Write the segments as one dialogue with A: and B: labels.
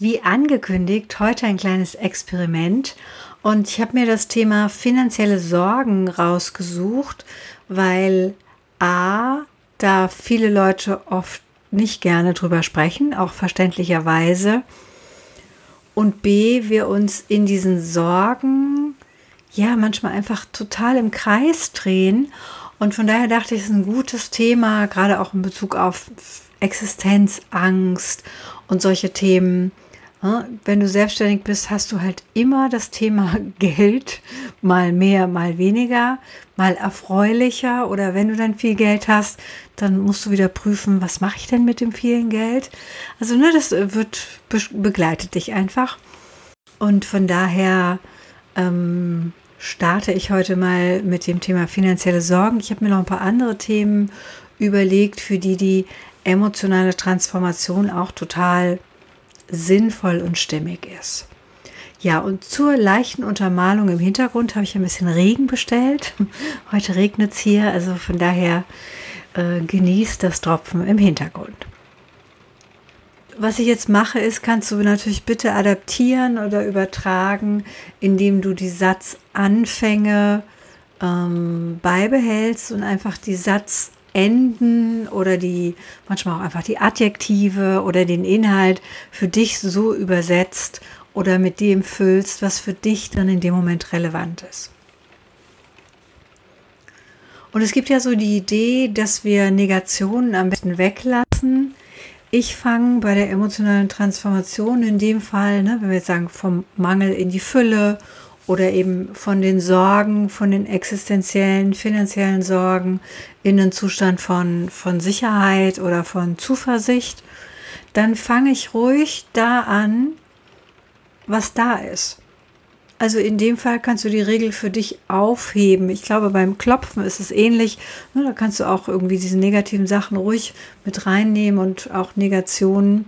A: Wie angekündigt, heute ein kleines Experiment. Und ich habe mir das Thema finanzielle Sorgen rausgesucht, weil a, da viele Leute oft nicht gerne drüber sprechen, auch verständlicherweise, und b, wir uns in diesen Sorgen ja manchmal einfach total im Kreis drehen. Und von daher dachte ich, es ist ein gutes Thema, gerade auch in Bezug auf Existenzangst und solche Themen wenn du selbstständig bist, hast du halt immer das Thema Geld, mal mehr, mal weniger, mal erfreulicher oder wenn du dann viel Geld hast, dann musst du wieder prüfen, was mache ich denn mit dem vielen Geld? Also ne, das wird begleitet dich einfach und von daher ähm, starte ich heute mal mit dem Thema finanzielle Sorgen. Ich habe mir noch ein paar andere Themen überlegt, für die die emotionale Transformation auch total sinnvoll und stimmig ist. Ja, und zur leichten Untermalung im Hintergrund habe ich ein bisschen Regen bestellt. Heute regnet es hier, also von daher äh, genießt das Tropfen im Hintergrund. Was ich jetzt mache, ist, kannst du natürlich bitte adaptieren oder übertragen, indem du die Satzanfänge ähm, beibehältst und einfach die Satz Enden oder die manchmal auch einfach die Adjektive oder den Inhalt für dich so übersetzt oder mit dem füllst, was für dich dann in dem Moment relevant ist. Und es gibt ja so die Idee, dass wir Negationen am besten weglassen. Ich fange bei der emotionalen Transformation in dem Fall, ne, wenn wir jetzt sagen, vom Mangel in die Fülle oder eben von den Sorgen, von den existenziellen, finanziellen Sorgen in einen Zustand von, von Sicherheit oder von Zuversicht, dann fange ich ruhig da an, was da ist. Also in dem Fall kannst du die Regel für dich aufheben. Ich glaube, beim Klopfen ist es ähnlich. Ne, da kannst du auch irgendwie diese negativen Sachen ruhig mit reinnehmen und auch Negationen,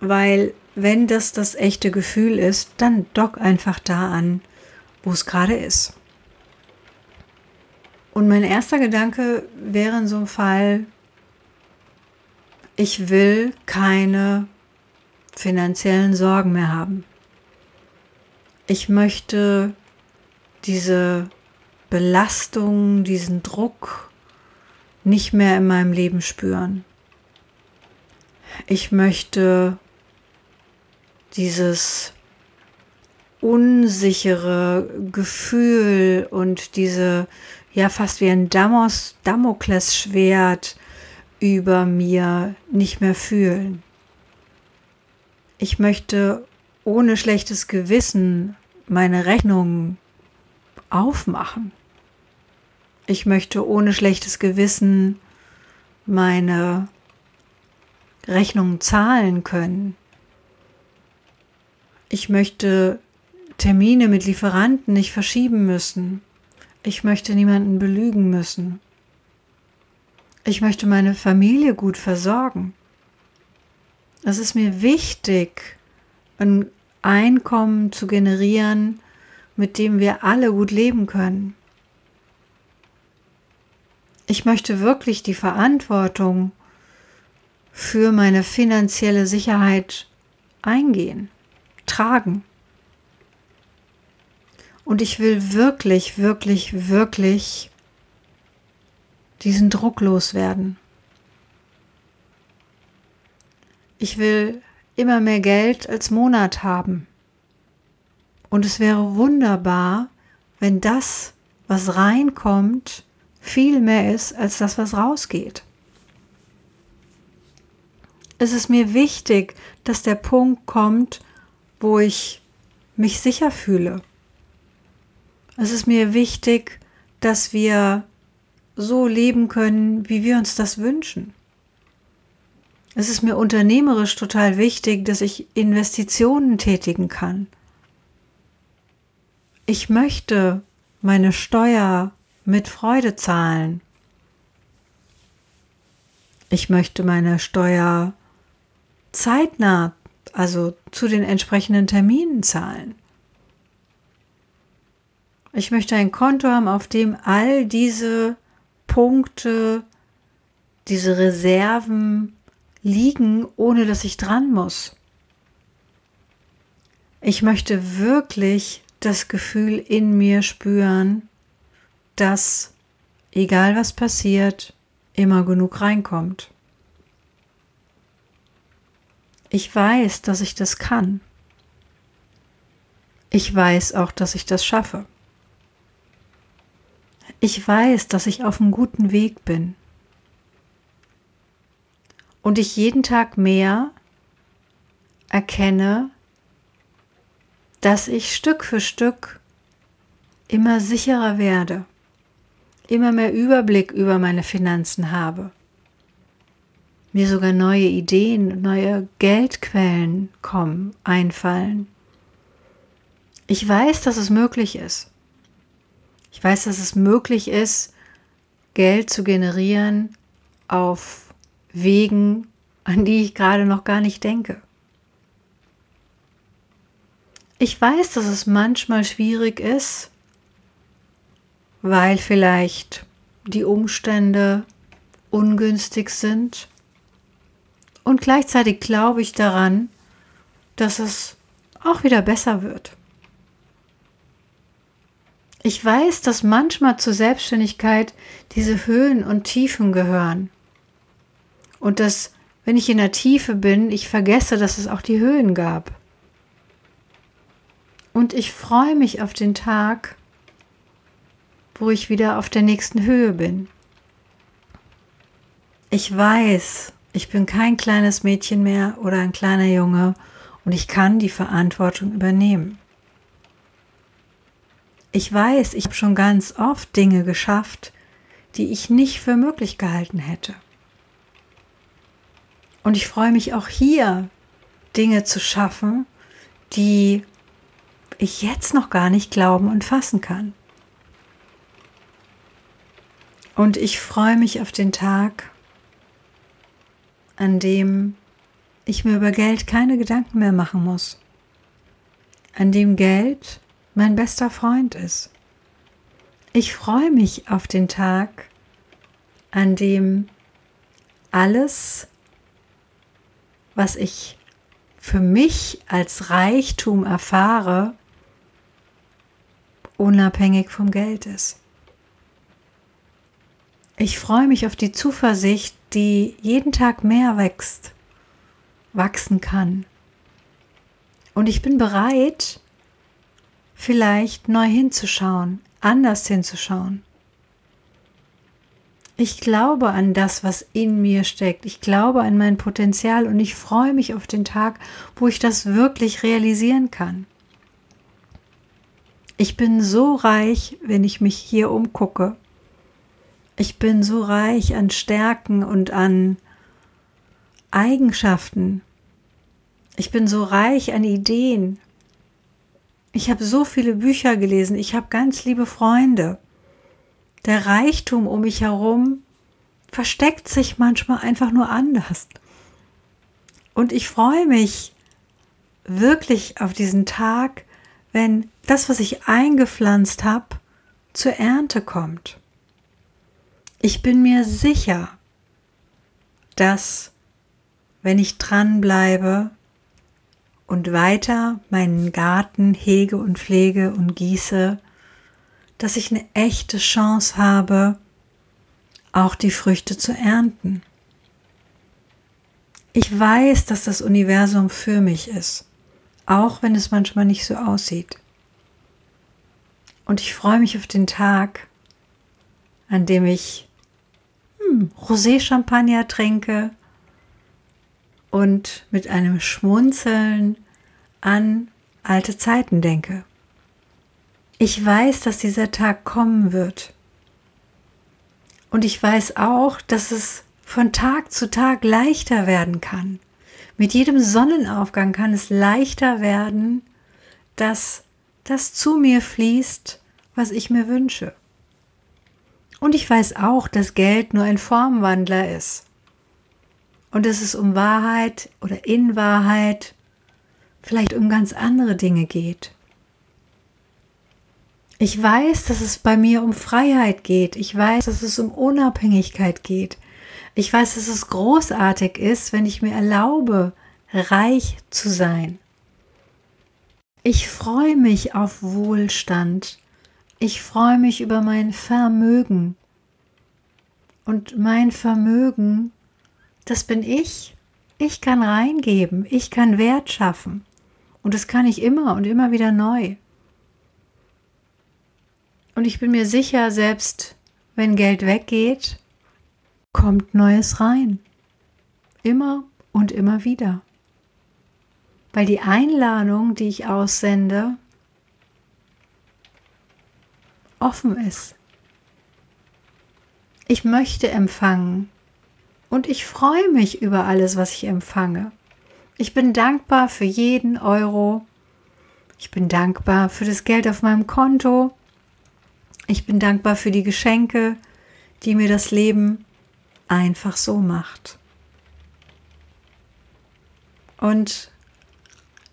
A: weil wenn das das echte Gefühl ist, dann dock einfach da an, wo es gerade ist. Und mein erster Gedanke wäre in so einem Fall, ich will keine finanziellen Sorgen mehr haben. Ich möchte diese Belastung, diesen Druck nicht mehr in meinem Leben spüren. Ich möchte dieses unsichere Gefühl und diese, ja, fast wie ein Damos, Damoklesschwert über mir nicht mehr fühlen. Ich möchte ohne schlechtes Gewissen meine Rechnungen aufmachen. Ich möchte ohne schlechtes Gewissen meine Rechnungen zahlen können. Ich möchte Termine mit Lieferanten nicht verschieben müssen. Ich möchte niemanden belügen müssen. Ich möchte meine Familie gut versorgen. Es ist mir wichtig, ein Einkommen zu generieren, mit dem wir alle gut leben können. Ich möchte wirklich die Verantwortung für meine finanzielle Sicherheit eingehen tragen. Und ich will wirklich, wirklich, wirklich diesen Druck loswerden. Ich will immer mehr Geld als Monat haben. Und es wäre wunderbar, wenn das, was reinkommt, viel mehr ist als das, was rausgeht. Es ist mir wichtig, dass der Punkt kommt, wo ich mich sicher fühle. Es ist mir wichtig, dass wir so leben können, wie wir uns das wünschen. Es ist mir unternehmerisch total wichtig, dass ich Investitionen tätigen kann. Ich möchte meine Steuer mit Freude zahlen. Ich möchte meine Steuer zeitnah, also zu den entsprechenden Terminen zahlen. Ich möchte ein Konto haben, auf dem all diese Punkte, diese Reserven liegen, ohne dass ich dran muss. Ich möchte wirklich das Gefühl in mir spüren, dass, egal was passiert, immer genug reinkommt. Ich weiß, dass ich das kann. Ich weiß auch, dass ich das schaffe. Ich weiß, dass ich auf einem guten Weg bin. Und ich jeden Tag mehr erkenne, dass ich Stück für Stück immer sicherer werde, immer mehr Überblick über meine Finanzen habe, mir sogar neue Ideen, neue Geldquellen kommen, einfallen. Ich weiß, dass es möglich ist. Ich weiß, dass es möglich ist, Geld zu generieren auf Wegen, an die ich gerade noch gar nicht denke. Ich weiß, dass es manchmal schwierig ist, weil vielleicht die Umstände ungünstig sind. Und gleichzeitig glaube ich daran, dass es auch wieder besser wird. Ich weiß, dass manchmal zur Selbstständigkeit diese Höhen und Tiefen gehören. Und dass, wenn ich in der Tiefe bin, ich vergesse, dass es auch die Höhen gab. Und ich freue mich auf den Tag, wo ich wieder auf der nächsten Höhe bin. Ich weiß, ich bin kein kleines Mädchen mehr oder ein kleiner Junge und ich kann die Verantwortung übernehmen. Ich weiß, ich habe schon ganz oft Dinge geschafft, die ich nicht für möglich gehalten hätte. Und ich freue mich auch hier, Dinge zu schaffen, die ich jetzt noch gar nicht glauben und fassen kann. Und ich freue mich auf den Tag, an dem ich mir über Geld keine Gedanken mehr machen muss, an dem Geld mein bester Freund ist. Ich freue mich auf den Tag, an dem alles, was ich für mich als Reichtum erfahre, unabhängig vom Geld ist. Ich freue mich auf die Zuversicht, die jeden Tag mehr wächst, wachsen kann. Und ich bin bereit, vielleicht neu hinzuschauen, anders hinzuschauen. Ich glaube an das, was in mir steckt. Ich glaube an mein Potenzial und ich freue mich auf den Tag, wo ich das wirklich realisieren kann. Ich bin so reich, wenn ich mich hier umgucke. Ich bin so reich an Stärken und an Eigenschaften. Ich bin so reich an Ideen. Ich habe so viele Bücher gelesen. Ich habe ganz liebe Freunde. Der Reichtum um mich herum versteckt sich manchmal einfach nur anders. Und ich freue mich wirklich auf diesen Tag, wenn das, was ich eingepflanzt habe, zur Ernte kommt. Ich bin mir sicher, dass wenn ich dranbleibe und weiter meinen Garten hege und pflege und gieße, dass ich eine echte Chance habe, auch die Früchte zu ernten. Ich weiß, dass das Universum für mich ist auch wenn es manchmal nicht so aussieht. Und ich freue mich auf den Tag, an dem ich hm, Rosé-Champagner trinke und mit einem Schmunzeln an alte Zeiten denke. Ich weiß, dass dieser Tag kommen wird. Und ich weiß auch, dass es von Tag zu Tag leichter werden kann. Mit jedem Sonnenaufgang kann es leichter werden, dass das zu mir fließt, was ich mir wünsche. Und ich weiß auch, dass Geld nur ein Formwandler ist. Und dass es um Wahrheit oder in Wahrheit vielleicht um ganz andere Dinge geht. Ich weiß, dass es bei mir um Freiheit geht. Ich weiß, dass es um Unabhängigkeit geht. Ich weiß, dass es großartig ist, wenn ich mir erlaube, reich zu sein. Ich freue mich auf Wohlstand. Ich freue mich über mein Vermögen. Und mein Vermögen, das bin ich. Ich kann reingeben, ich kann Wert schaffen. Und das kann ich immer und immer wieder neu. Und ich bin mir sicher, selbst wenn Geld weggeht, kommt Neues rein. Immer und immer wieder. Weil die Einladung, die ich aussende, offen ist. Ich möchte empfangen und ich freue mich über alles, was ich empfange. Ich bin dankbar für jeden Euro. Ich bin dankbar für das Geld auf meinem Konto. Ich bin dankbar für die Geschenke, die mir das Leben einfach so macht. Und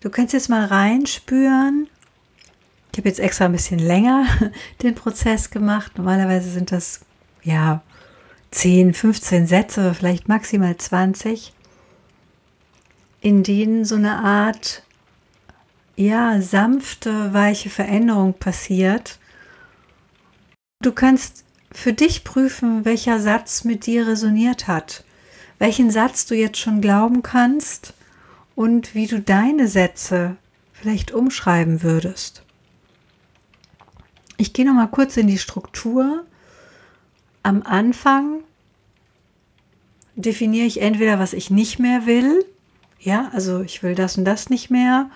A: du kannst jetzt mal reinspüren. Ich habe jetzt extra ein bisschen länger den Prozess gemacht. Normalerweise sind das ja 10, 15 Sätze, vielleicht maximal 20, in denen so eine Art ja, sanfte, weiche Veränderung passiert. Du kannst für dich prüfen, welcher Satz mit dir resoniert hat, welchen Satz du jetzt schon glauben kannst und wie du deine Sätze vielleicht umschreiben würdest. Ich gehe noch mal kurz in die Struktur. Am Anfang definiere ich entweder, was ich nicht mehr will, ja, also ich will das und das nicht mehr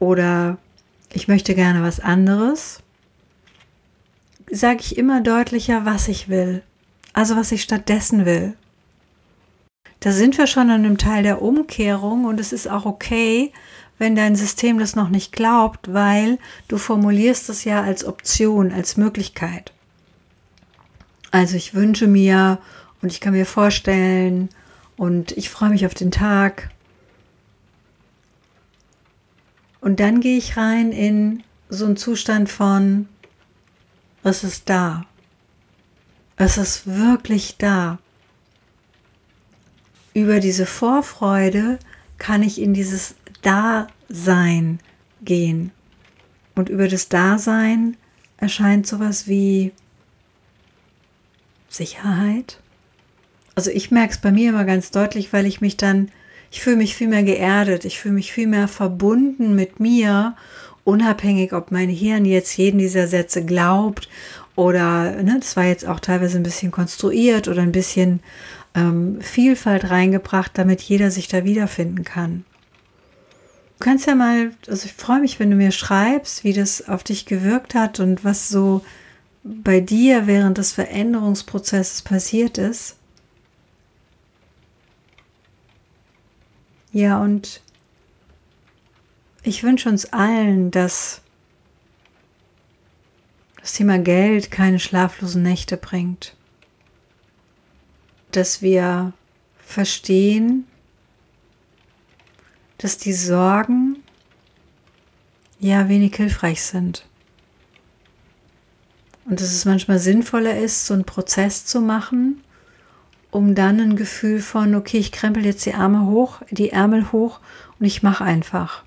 A: oder ich möchte gerne was anderes sage ich immer deutlicher, was ich will. Also was ich stattdessen will. Da sind wir schon an einem Teil der Umkehrung und es ist auch okay, wenn dein System das noch nicht glaubt, weil du formulierst es ja als Option, als Möglichkeit. Also ich wünsche mir und ich kann mir vorstellen und ich freue mich auf den Tag. Und dann gehe ich rein in so einen Zustand von, es ist da. Es ist wirklich da. Über diese Vorfreude kann ich in dieses Dasein gehen. Und über das Dasein erscheint sowas wie Sicherheit. Also ich merke es bei mir immer ganz deutlich, weil ich mich dann, ich fühle mich viel mehr geerdet, ich fühle mich viel mehr verbunden mit mir unabhängig, ob mein Hirn jetzt jeden dieser Sätze glaubt oder, ne, das war jetzt auch teilweise ein bisschen konstruiert oder ein bisschen ähm, Vielfalt reingebracht, damit jeder sich da wiederfinden kann. Du kannst ja mal, also ich freue mich, wenn du mir schreibst, wie das auf dich gewirkt hat und was so bei dir während des Veränderungsprozesses passiert ist. Ja, und ich wünsche uns allen, dass das Thema Geld keine schlaflosen Nächte bringt. Dass wir verstehen, dass die Sorgen ja wenig hilfreich sind. Und dass es manchmal sinnvoller ist, so einen Prozess zu machen, um dann ein Gefühl von, okay, ich krempel jetzt die Arme hoch, die Ärmel hoch und ich mache einfach.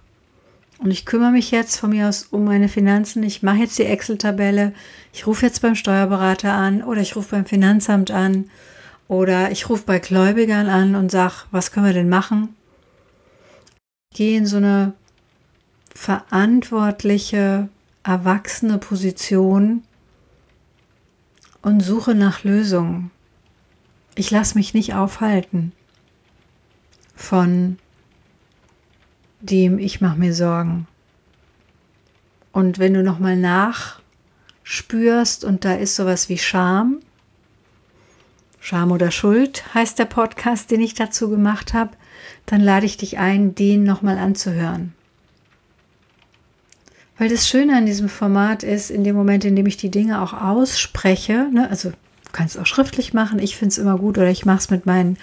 A: Und ich kümmere mich jetzt von mir aus um meine Finanzen. Ich mache jetzt die Excel-Tabelle. Ich rufe jetzt beim Steuerberater an oder ich rufe beim Finanzamt an oder ich rufe bei Gläubigern an und sage, was können wir denn machen? Gehe in so eine verantwortliche, erwachsene Position und suche nach Lösungen. Ich lasse mich nicht aufhalten von dem ich mache mir Sorgen. Und wenn du nochmal nachspürst und da ist sowas wie Scham, Scham oder Schuld heißt der Podcast, den ich dazu gemacht habe, dann lade ich dich ein, den nochmal anzuhören. Weil das Schöne an diesem Format ist, in dem Moment, in dem ich die Dinge auch ausspreche, ne, also du kannst es auch schriftlich machen, ich finde es immer gut oder ich mache es mit meinen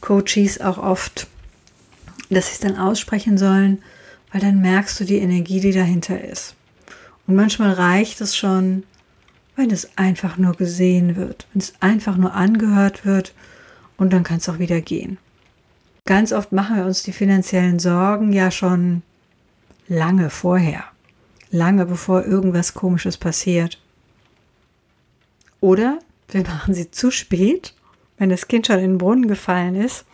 A: Coaches auch oft, dass sie es dann aussprechen sollen, weil dann merkst du die Energie, die dahinter ist. Und manchmal reicht es schon, wenn es einfach nur gesehen wird, wenn es einfach nur angehört wird und dann kann es auch wieder gehen. Ganz oft machen wir uns die finanziellen Sorgen ja schon lange vorher, lange bevor irgendwas Komisches passiert. Oder wir machen sie zu spät, wenn das Kind schon in den Brunnen gefallen ist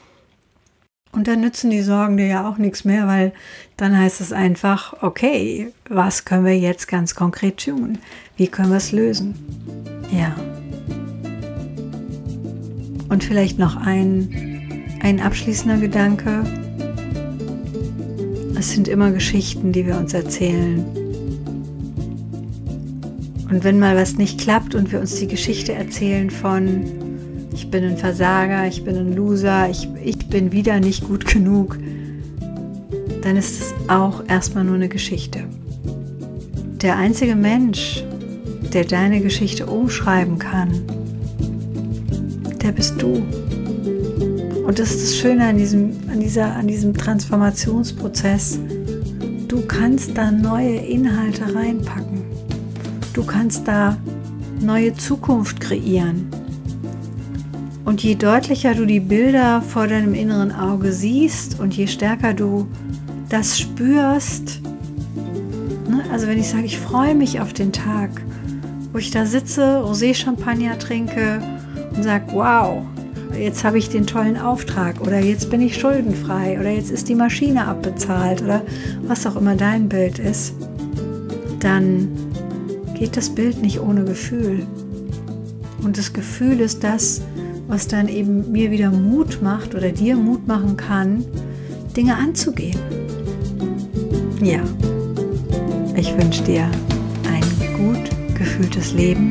A: und dann nützen die Sorgen dir ja auch nichts mehr, weil dann heißt es einfach, okay, was können wir jetzt ganz konkret tun? Wie können wir es lösen? Ja. Und vielleicht noch ein, ein abschließender Gedanke. Es sind immer Geschichten, die wir uns erzählen. Und wenn mal was nicht klappt und wir uns die Geschichte erzählen von, ich bin ein Versager, ich bin ein Loser, ich, ich bin wieder nicht gut genug, dann ist es auch erstmal nur eine Geschichte. Der einzige Mensch, der deine Geschichte umschreiben kann, der bist du. Und das ist das Schöne an diesem, an dieser, an diesem Transformationsprozess. Du kannst da neue Inhalte reinpacken. Du kannst da neue Zukunft kreieren. Und je deutlicher du die Bilder vor deinem inneren Auge siehst und je stärker du das spürst, ne? also wenn ich sage, ich freue mich auf den Tag, wo ich da sitze, Rosé-Champagner trinke und sage, wow, jetzt habe ich den tollen Auftrag oder jetzt bin ich schuldenfrei oder jetzt ist die Maschine abbezahlt oder was auch immer dein Bild ist, dann geht das Bild nicht ohne Gefühl. Und das Gefühl ist das, was dann eben mir wieder Mut macht oder dir Mut machen kann, Dinge anzugehen. Ja, ich wünsche dir ein gut gefühltes Leben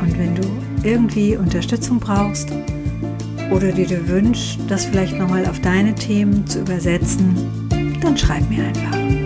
A: und wenn du irgendwie Unterstützung brauchst oder dir dir wünschst, das vielleicht nochmal auf deine Themen zu übersetzen, dann schreib mir einfach.